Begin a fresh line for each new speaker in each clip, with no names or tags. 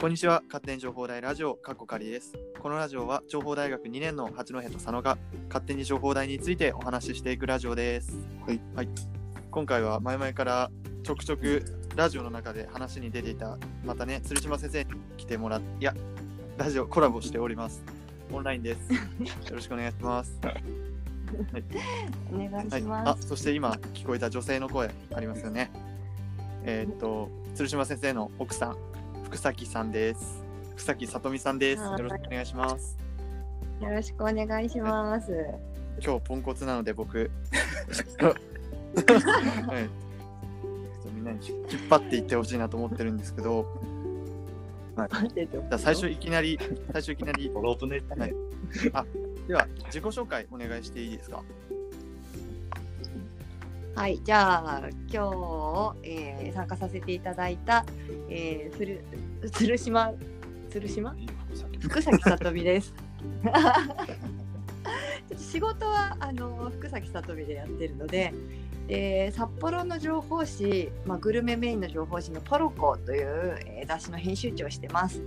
こんにちは。勝手に情報大ラジオカッコカリです。このラジオは情報大学2年の八戸と佐野が勝手に情報大についてお話ししていくラジオです。
はい、
今回は前々からちょくちょくラジオの中で話に出ていたまたね鶴島先生に来てもらっいやラジオコラボしております。オンラインです。よろしくお願いします。
お願い。
はい、
します。
あそして今聞こえた女性の声ありますよね。えーっと鶴島先生の奥さん福崎さんです。福崎さとみさんです。
はい。
よろしくお願いします。
よろしくお願いします。
今日ポンコツなので僕。はい。みんなに引っ張っていってほしいなと思ってるんですけど。じゃあ最初いきなり最初いきなり。
ロープネタね。
では自己紹介お願いしていいですか？
はい、じゃあ今日、えー参加させていただいた、えー、ふる鶴島鶴島？福崎さとみです。ちょっと仕事はあの福崎さとみでやってるので、えー札幌の情報誌、まあ、グルメメインの情報誌の「ポロコ」という、えー雑誌の編集長をしてます。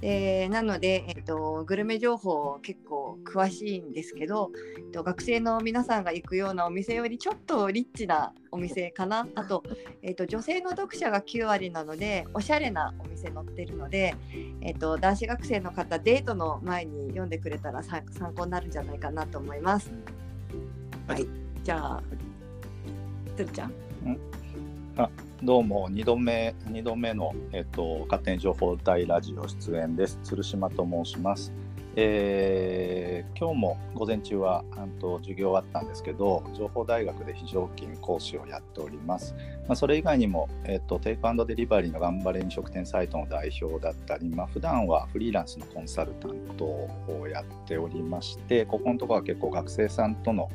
でなので、えっとグルメ情報結構詳しいんですけど、えっと学生の皆さんが行くようなお店よりちょっとリッチなお店かな。あと,、えっと女性の読者が9割なのでおしゃれなお店載ってるので、えっと男子学生の方デートの前に読んでくれたらさ参考になるんじゃないかなと思います。はい、じゃあつるちゃん
どうも二度目二度目のえっと勝手に情報大ラジオ出演です。鶴島と申します。えー今日も午前中はあと授業あったんですけど、情報大学で非常勤講師をやっております。まあ、それ以外にも、えっと、テイクアンドデリバリーの頑張れ飲食店サイトの代表だったり、まあ普段はフリーランスのコンサルタントをやっておりまして、ここのところは結構学生さんとの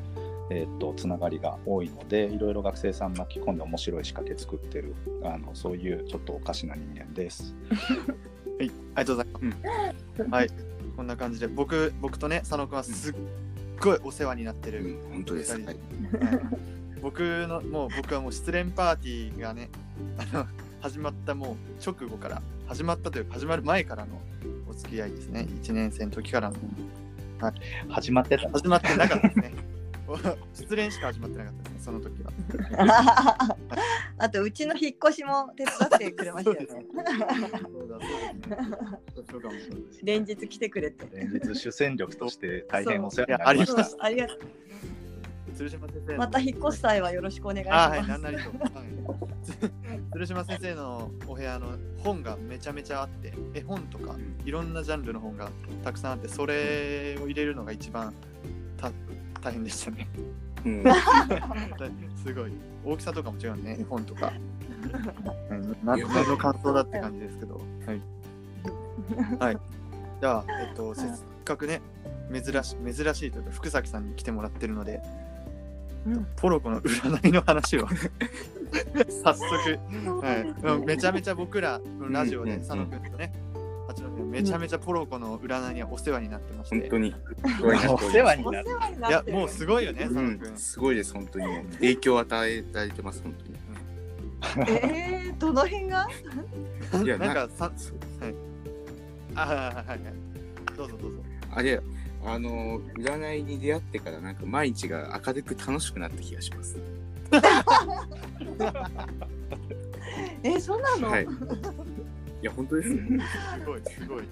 えー、とつながりが多いのでいろいろ学生さん巻き込んで面白い仕掛け作ってるあのそういうちょっとおかしな人間です。
はい、ありがとうございます。はい、こんな感じで、僕、僕とね、佐野くんはすっごいお世話になってる。
うん、本当です。
二
はい
僕の、もう僕はもう失恋パーティーがね、あの、始まったもう直後から、始まったというか、始まる前からのお付き合いですね。1年生の時からの。
始まってた
始まってなかったですね。失恋しか始まってなかったですね、その時は。
あとうちの引っ越しも手伝ってくれましたよね。連日来てくれて。
連日主戦力として大変お世話になりました。
ありがとう。
鶴島先生の
また引っ越す際はよろしくお願いし
あはい、
ます。
なんなりと。はい、鶴島先生のお部屋の本がめちゃめちゃあって、絵本とかいろんなジャンルの本がたくさんあって、それを入れるのが一番た大変でしたね。
うん、
すごい。大きさとかも違うね、絵本とか。うん何の感想だって感じですけど。はい。はい。じゃあ、えっと、せっかくね、珍し珍しいというか、福崎さんに来てもらってるので、
うん
ポロコの占いの話を 早速、はい、うんめちゃめちゃ僕らのラジオで
うん
佐野君とね、八戸君めちゃめちゃポロコの占いにはお世話になってまして、
本当に。
お世話に
お
なる。
世話に
いやもうすごいよね、佐
う
野君
ん、。すごいです、本当に。影響を与えられてます、本
えー、どの辺が？
当に。いや、
なん
な
かさ、はい。あはいはいはいはい。どうぞどうぞ。
あれ、あの、占いに出会ってから、なんか毎日が明るく楽しくなった気がします。
えー、そうなの、
はい。いや、本当です。
すごいすごい。はい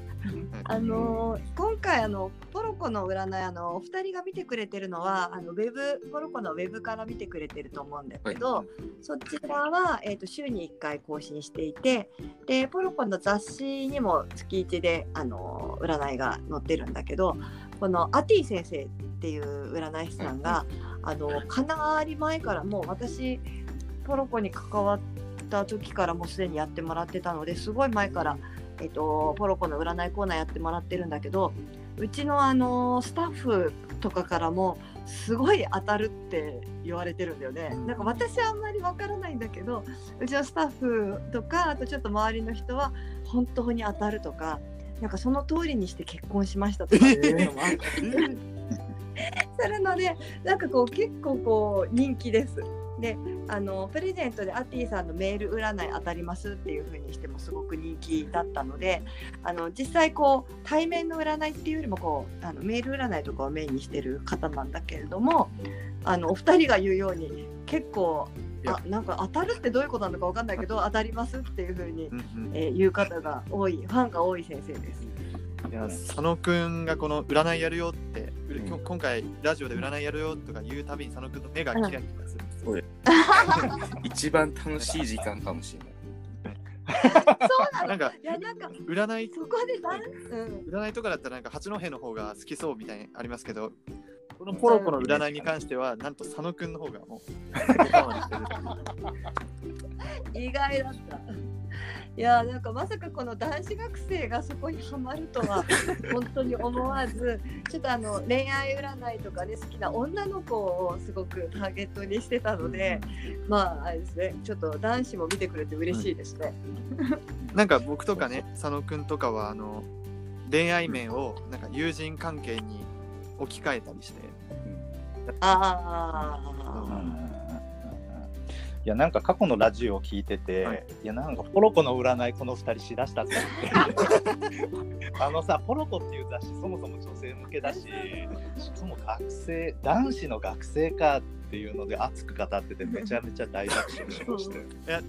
あのー今回あのポロコの占いあのお二人が見てくれてるのはあのウェブポロコのウェブから見てくれてると思うんだけど、そちらは、えー、と週に1回更新していてでポロコの雑誌にも月1であの占いが載ってるんだけどこのアティ先生っていう占い師さんが、あのかなり前からもう私ポロコに関わった時からもうすでにやってもらってたのですごい前から、えっと、ポロコの占いコーナーやってもらってるんだけどうちのあのスタッフとかからもすごい当たるって言われてるんだよね。なんか私はあんまりわからないんだけどうちのスタッフとかあとちょっと周りの人は本当に当たるとかなんかその通りにして結婚しましたとかいうのもあったりするのでなんかこう結構こう人気です。であのプレゼントでアティさんのメール占い当たりますっていう風にしてもすごく人気だったのであの実際こう対面の占いっていうよりもこうあのメール占いとかをメインにしてる方なんだけれどもあのお二人が言うように結構あなんか当たるってどういうことなのかわかんないけど 当たりますっていう風に、
うんうん
えー言う方が多いファンが多い先生です。
いや佐野くんがこの占いやるよって、今回ラジオで占いやるよとか言うたびに佐野くんの目がキラキラするんですよ。
一番楽しい時間かもしれない。
そうなの？
なんか
いやなんか
占い
そこでう。ん、
占いとかだったらなんか八戸の方が好きそうみたいにありますけど、このポロコの占いに関してはなんと佐野くんの方がもう
意外だった。いやなんかまさかこの男子学生がそこにはまるとは 本当に思わずちょっとあの恋愛占いとかね好きな女の子をすごくターゲットにしてたので、まああれですねちょっと男子も見てくれて嬉しいですね。
なんか僕とかね佐野くんとかはあの恋愛面をなんか友人関係に置き換えたりして。
ああ、
うんうんうんうんいやなんか過去のラジオを聞いてて、
はい。
い、やなんかポロコの占いこの2人しだしたって。あのさポロコっていう雑誌そもそも女性向けだししかも学生男子の学生かっていうので熱く語っててめちゃめちゃ大爆笑しましたよ。
いや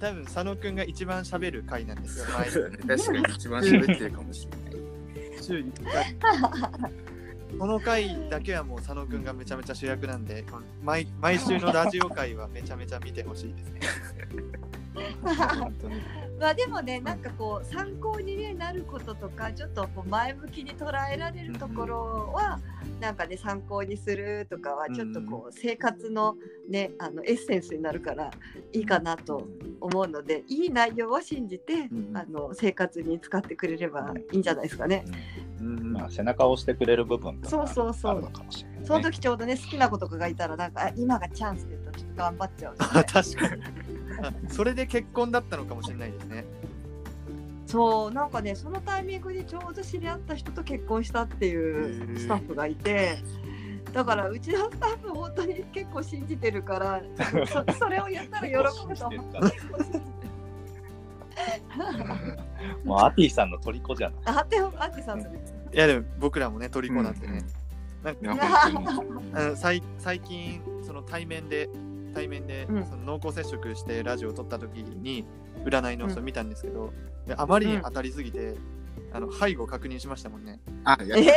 多分佐野くんが一番喋る回なんですよ。
ね確かに一番喋ってるかもしれない。
週に1回この回だけはもう佐野くんがめちゃめちゃ主役なんで毎毎週のラジオ回はめちゃめちゃ見てほしいですね。
まあでもねなんかこう参考に、ね、なることとかちょっとこう前向きに捉えられるところは、なんかね参考にするとかはちょっとこう生活のねあのエッセンスになるからいいかなと思うのでいい内容を信じて、
うん
あの生活に使ってくれればいいんじゃないですかね。
うん
まあ、背中を押してくれる部分が
そうそうそう。
あるのかもしれない、ね。
その時ちょうどね好きな子とかがいたらなんかあ今がチャンスって言ったらちょっと頑張っちゃう、
あ 確かに。あそれで結婚だったのかもしれないですね。
そうなんかねそのタイミングでちょうど知り合った人と結婚したっていうスタッフがいてだからうちのスタッフ本当に結構信じてるからそそれを言ったら喜ぶと思う。
もうアティさんの虜じゃない。
アンティさんそれ。
いやでも僕らもね虜なんてね、なんか最 最近その対面で対面で
うん。
その濃厚接触してラジオを撮った時に占いの人見たんですけど、であまりに当たりすぎて、あの背後確認しましたもんね。
あ、いや
え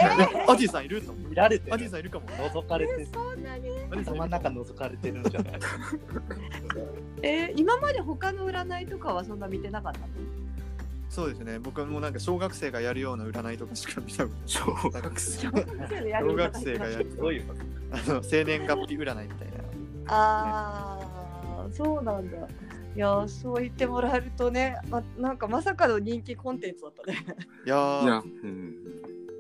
アティさんいると。
見られてる。
アティさんいるかも。
覗かれて頭の
かも
中覗かれてるんじゃない？
えー今まで他の占いとかはそんな見てなかったの？
そうですね。僕はもうなんか小学生がやるような占いとかしか見たこと
小
ない。
学生。
小
学生がやる
どういうこと
あの生年月日占いみたいな。
ああ、そうなんだ。いやー、そう言ってもらえるとね、ま、なんかまさかの人気コンテンツだったね。
いやー
いや、うん、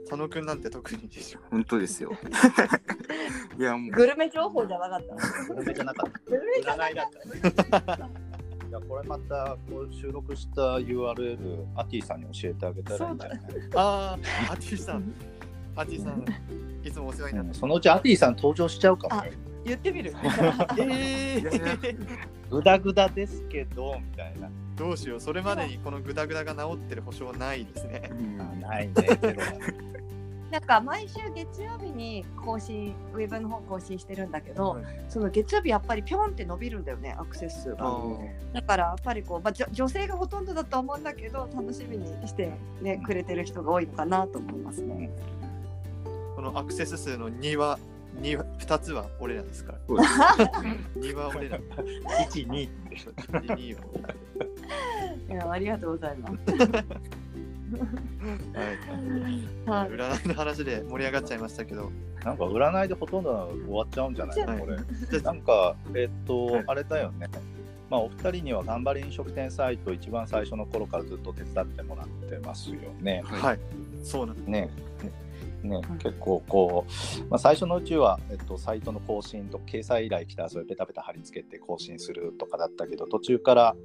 佐野くんなんて特にでしょ。
本当ですよ。いや、もう、
グルメ情報じゃなかった。
占いじゃなかった。
グルメじゃな
占いだった。いやこれまたこう収録した URL アティさんに教えてあげたらいいんじゃない？
ああ、アティさん。アティさん、いつもお世話になって
うんそのうちアティさん登場しちゃうかもね。
言ってみる。
えー、
グダグダですけどみたいな。
どうしよう、それまでにこのグダグダが治ってる保証はないですね。
うん
ないね。
なんか毎週月曜日に更新、ウェブの方更新してるんだけど、
はい
その月曜日やっぱりピョンって伸びるんだよね、アクセス数が。だからやっぱりこう、まあ、女性がほとんどだと思うんだけど、楽しみにして、ね、くれてる人が多いのかなと思いますね。
このアクセス数の2は、2, は2つは俺らですか？ら。
そうです
2は俺ら。
1、2。
2は
いやありがとうございます。
はい、
はい。
占い。の話で盛り上がっちゃいましたけど、
なんか占いでほとんど終わっちゃうんじゃないの？これ。
じゃ
なんか、えっと、
はい。
あれだよね。まあ、お二人には頑張り飲食店サイト一番最初の頃からずっと手伝ってもらってますよね。
あ、はい、そうなんです。
ね。ね、結構こう、まあ、最初のうちは、えっと、サイトの更新と掲載依頼来たらそれペタペタ貼り付けて更新するとかだったけど途中から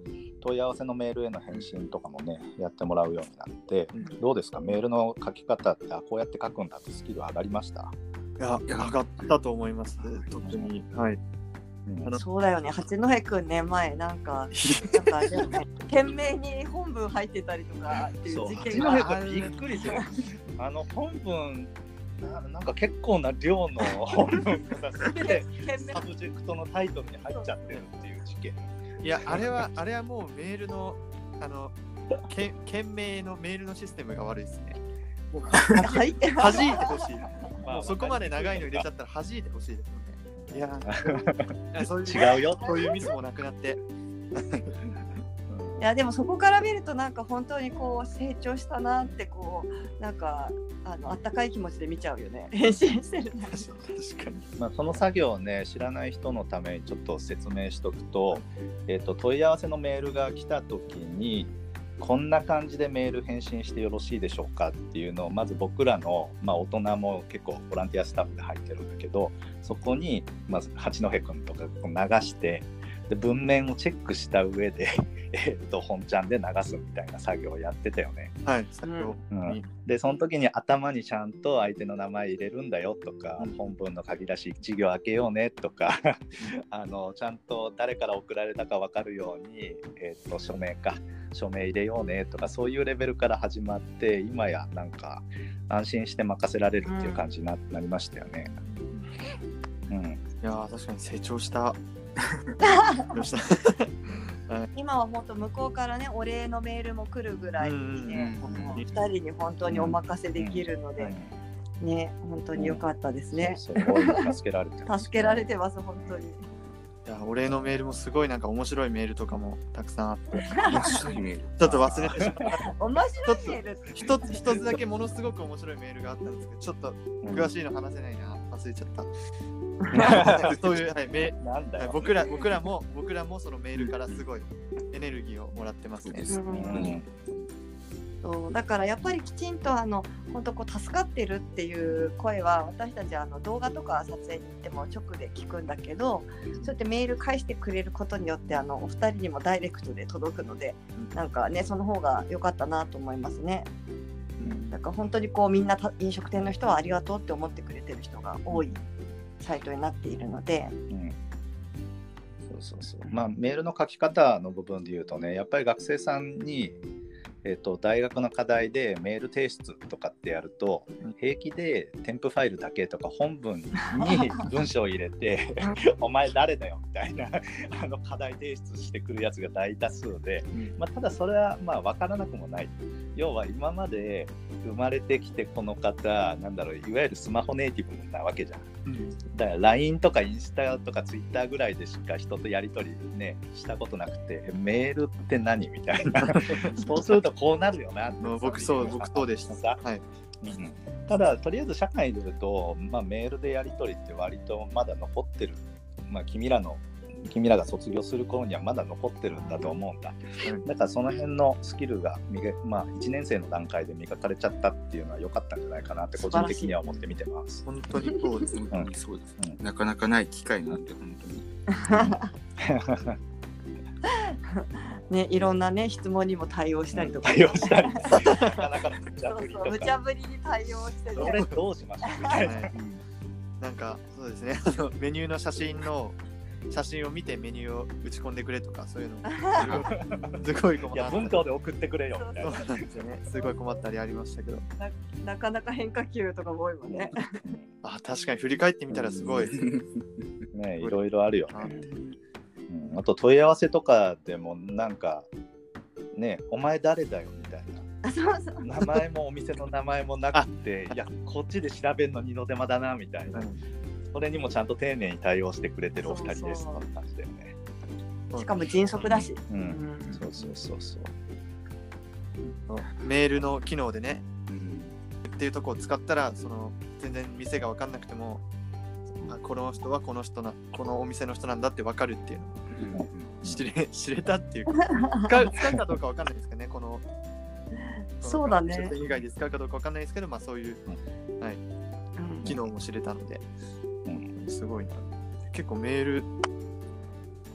問い合わせのメールへの返信とかもねやってもらうようになって
うん。
どうですか？メールの書き方ってあこうやって書くんだってスキル上がりました？
いや、
いや
上がったと思います。特に。はい。
うん。
あの。
そうだよね。八戸くんね前なんか なんかでもね懸命に本文入ってたりとかってい
そう。う
事
八
件が
戸君びっくりする あの本文ななんか結構な量の本文がさ サブジェクトのタイトルに入っちゃってるっていう事件
いや、あれは、あれはもうメールの、あの、け件名のメールのシステムが悪いですね。もう
入って
弾いてほしい。
まあ
もうそこまで長いの入れちゃったら弾いてほしいですよね。いやー、そういう
違うよ
そういうミスもなくなって。
いやでもそこから見るとなんか本当にこう成長したなってこうなんかあのあったかい気持ちで見ちゃうよね。返 信してる。ね
確かに。
まあ、その作業をね知らない人のためにちょっと説明しとくと,、えー、と問い合わせのメールが来た時にこんな感じでメール返信してよろしいでしょうかっていうのをまず僕らの、まあ、大人も結構ボランティアスタッフで入ってるんだけどそこにまず八戸君とかこう流してで文面をチェックした上で、えー、と本ちゃんで流すみたいな作業をやってたよね。
はい、作業
うん
に。
でその時に頭にちゃんと相手の名前入れるんだよとか、
うん
本文の書き出し1行開けようねとか あのちゃんと誰から送られたか分かるように、えー、と署名か署名入れようねとかそういうレベルから始まって今やなんか安心して任せられるっていう感じにな,、なりましたよね。うん、
いやー、確かに成長した。成長した？
今は本当向こうからねお礼のメールも来るぐらいにね、
うん
この二人に本当にお任せできるので、ね本当に良かったですね、
そうそう大いに助けられてます。
助けられてます本当に。
いや、お礼のメールもすごいなんか面白いメールとかもたくさんあって、
面白いメール。
ちょっと忘れてしまった。
面白いメール。って
一つ一つだけものすごく面白いメールがあったんですけど、ちょっと詳しいの話せないな、忘れちゃった。そういう、はい、メはい
なんだよ。
僕ら僕らも僕らもそのメールからすごいエネルギーをもらってますね。
そうだからやっぱりきちんとあの本当こう助かってるっていう声は私たちあの動画とか撮影に行っても直で聞くんだけどそうやってメール返してくれることによってあのお二人にもダイレクトで届くのでなんかねその方が良かったなと思いますね。だから本当にこうみんなた飲食店の人はありがとうって思ってくれてる人が多いサイトになっているので、
うんそうそうそう。まあ、メールの書き方の部分で言うとね、やっぱり学生さんに、えっと大学の課題でメール提出とかってやると、平気で添付ファイルだけとか本文に 文章を入れて、お前誰だよみたいなあの課題提出してくるやつが大多数で、まあ、ただそれはまあ分からなくもない。要は今まで生まれてきてこの方、なんだろう、いわゆるスマホネイティブなわけじゃん。だから LINE とかインスタとか Twitter ぐらいでしか人とやり取りねしたことなくてメールって何みたいな。そうするとこうなるよな
僕そう僕そうでした。
さ
はい。
うんただとりあえず社会に出ると、まあ、メールでやり取りって割とまだ残ってる、まあ、君らの君らが卒業する頃にはまだ残ってるんだと思うんだだからその辺のスキルが磨まあ、1年生の段階で磨かれちゃったっていうのは良かったんじゃないかなって個人的には思って見てます。
本当にそうです。
本当にそうです、
うん
なかなかない機会なんで、本当に。
ね、いろんなね質問にも対応したりとか、
対応したり、なかなかの無茶
そう
ぶり
そう無
とか、
茶ぶりに対応して
そどうしましょうみたいな。
んかそうですね。メニューの写真の写真を見てメニューを打ち込んでくれとかそういうのすごいすごい困
いや、文
った。
章で送ってくれよみたいな。
そうなんですよね。すごい困ったりありましたけど。
なかなか変化球とかも多いもんね。
あ確かに振り返ってみたらすごい
ね、いろいろあるよね。あと問い合わせとかでもなんか、ね、お前誰だよみたい
あそうそう
な。名前もお店の名前もなくて、いや、こっちで調べるの二度手間だなみたいな。それにもちゃんと丁寧に対応してくれてるお二人です
そうそう
って感じだよね。
しかも迅速だし。
う、
うんん
そうそうそうそう。
メールの機能でね
うん
っていうとこを使ったらその全然店が分かんなくてもあこの人はこの人なこのお店の人なんだって分かるっていうのを知れ知れたっていうか。使う使うかどうか分かんないですけどねこの。
そうだね。
以外で使うかどうか分かんないですけどまあそういう
うん。
機能も知れたので。
うん。
すごいな。結構メール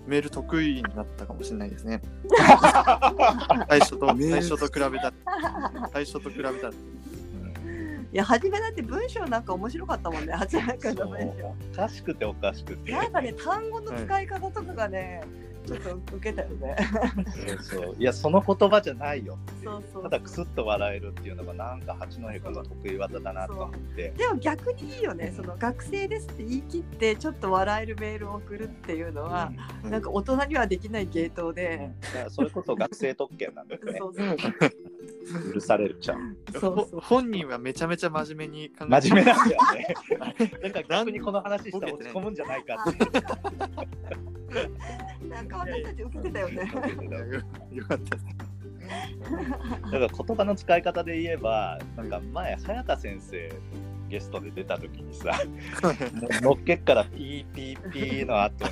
メール得意になったかもしれないですね。最初と最初と比べた。ら最初と比べた
いや初めだって文章なんか面白かったもんね八幡君の文章。
おかしくておかしくて。
なんかね単語の使い方とかがね、ちょっと受けたよね。
そうそう。いやその言葉じゃないよ。
そうそう
ただクスッと笑えるっていうのがなんか八戸君の得意技だなと思って。
でも逆にいいよねその学生ですって言い切ってちょっと笑えるメールを送るっていうのは、
うん。
なんか大人にはできない芸当で、
だからそれこそ学生特権なんだよね。
そうそう
許されるちゃん。
そうそう
ほ本人はめちゃめちゃ真面目に考え
真面目なんだよね。なんか逆にこの話したら落ち込むんじゃないかって。
なんか私たち受けてたよね。
目よ。よかった。
だから言葉の使い方で言えばなんか前早田先生ゲストで出た時にさ のっけっからピーピーピーの後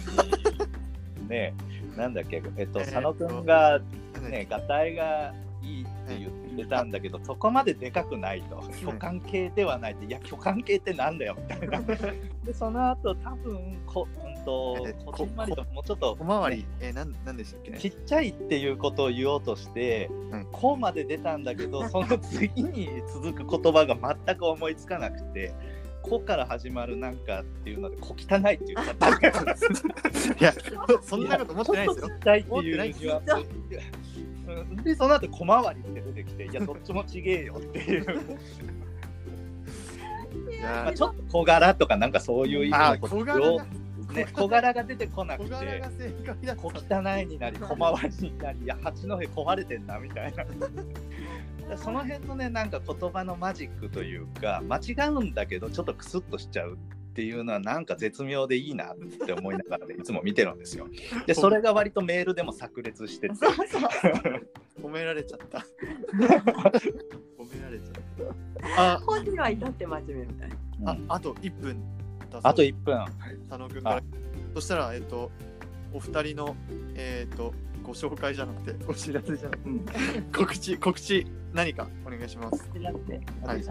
にねなんだっけえっと佐野くんがねガタイがいいって言ってたんだけどそこまででかくないと。巨漢系ではないっていや巨漢系ってなんだよみたいな。でその後多分こ、うん、と
え
こじんまりともうちょっと
小回り、えー、なんなんでしたっけ？ね
ちっちゃいっていうことを言おうとして
うん「
こ」まで出たんだけど その次に続く言葉が全く思いつかなくて「こ」から始まるなんかっていうので「こ汚い」って言っちゃったんだよ
いやそんなこと思ってないですよ。
ちょっとちゃいっていうニュアンス。うんでその後小回りって出てきて「いやどっちもちげえよ」っていう、
い
まあ、
や
ちょっと小柄とかなんかそういう意味
あ
の
小柄が
ね、小柄が出てこなくて小汚いになり小回りになりいや八戸壊れてんなみたいな。その辺のねなんか言葉のマジックというか間違うんだけどちょっとクスッとしちゃうっていうのはなんか絶妙でいいなって思いながらねいつも見てるんですよ。でそれが割とメールでも炸裂してて。
そうそう
褒められちゃった。褒められちゃった。あ。
本人は至って真面目みたいな。
ああと1分
あと1分。
佐野君から。そしたらえっとお二人のえっとご紹介じゃなくてお知らせじゃなくて。告知告知何かお願いします。
だって。
はい？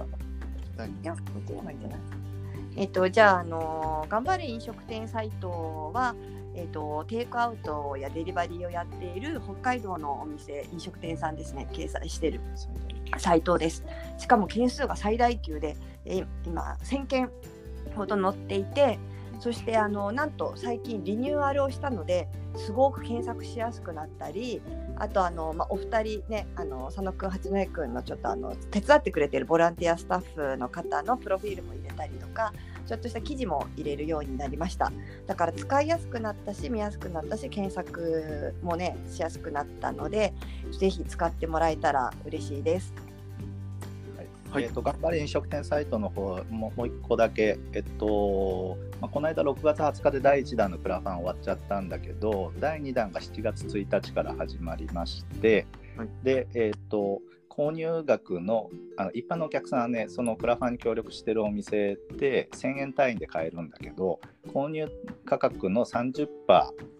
えっと、じゃあ、あの頑張る飲食店サイトは、えっと、テイクアウトやデリバリーをやっている北海道のお店、飲食店さんですね、掲載しているサイトです。しかも件数が最大級で、今、1000件ほど載っていて、そしてあのなんと最近リニューアルをしたのですごく検索しやすくなったりあとあの、まあ、お二人ねあの佐野くん八戸くんのちょっとあの手伝ってくれてるボランティアスタッフの方のプロフィールも入れたりとかちょっとした記事も入れるようになりました。だから使いやすくなったし見やすくなったし検索もねしやすくなったのでぜひ使ってもらえたら嬉しいです。
はい。
えっと頑張れ飲食店サイトの方ももう一個だけ、えっとまあ、この間6月20日で第1弾のクラファン終わっちゃったんだけど第2弾が7月1日から始まりまして、
はい。
で、えっと購入額のあの一般のお客さんはねそのクラファンに協力してるお店って1000円単位で買えるんだけど購入価格の30%、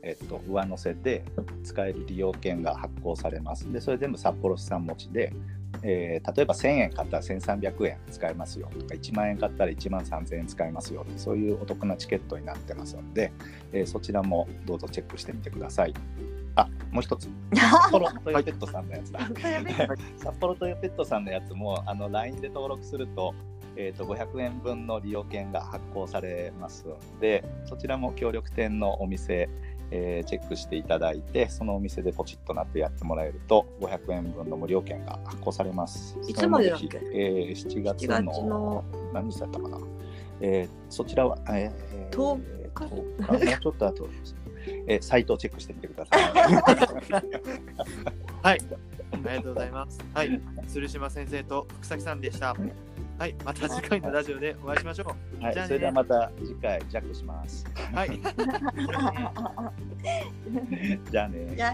えっと、上乗せで使える利用券が発行されますでそれ全部札幌市産持ちでえー例えば1000円買ったら1300円使えますよとか1万円買ったら1万3000円使えますよそういうお得なチケットになってますので、えーそちらもどうぞチェックしてみてください。あもう一つ。札幌トヨペットさんのやつだ。札幌トヨペットさんのやつもあの LINE で登録すると,、えー、と500円分の利用券が発行されますのでそちらも協力店のお店えーチェックしていただいてそのお店でポチッとなってやってもらえると500円分の無料券が発行されます。
いつまでだっけ？
えー7月
7
の
月の
何日だったかな、えーそちらは、えー、
10日
？10日？もうちょっと後です、えーサイトをチェックしてみてください。
はい。ありがとうございます。はい。鶴島先生と福崎さんでした。はい。また次回のラジオでお会いしましょう。
はい、
じゃあね。
それではまた次回ジャックします。
はい。
じゃあね。
じゃあ